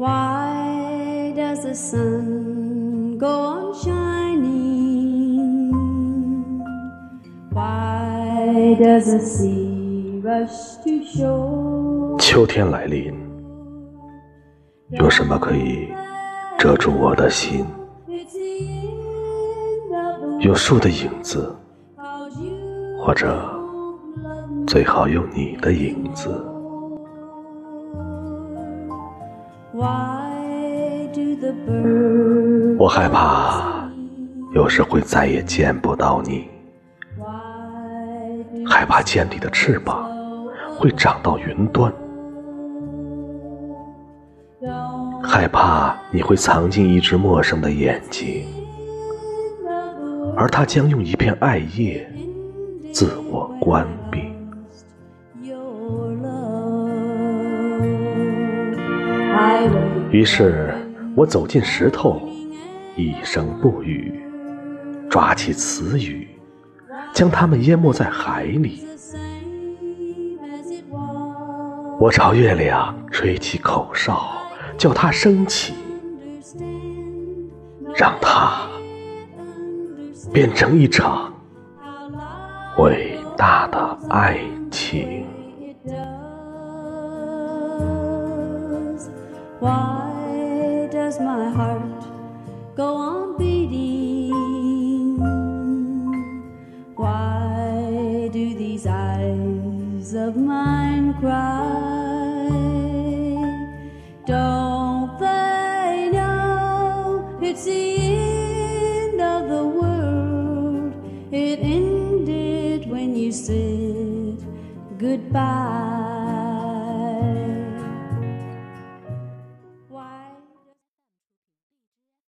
Why does the sun go on shining? Why does the sea rush to shore? 秋天来临，有什么可以遮住我的心？It's the end of the 有树的影子，cause you 或者 love me. 最好有你的影子。我害怕，有时会再也见不到你，害怕见你的翅膀会长到云端，害怕你会藏进一只陌生的眼睛，而他将用一片艾叶自我关闭。于是我走进石头，一声不语，抓起词语，将它们淹没在海里。我朝月亮吹起口哨，叫它升起，让它变成一场伟大的爱情。Why does my heart go on beating? Why do these eyes of mine cry? Don't they know it's the end of the world? It ended when you said goodbye.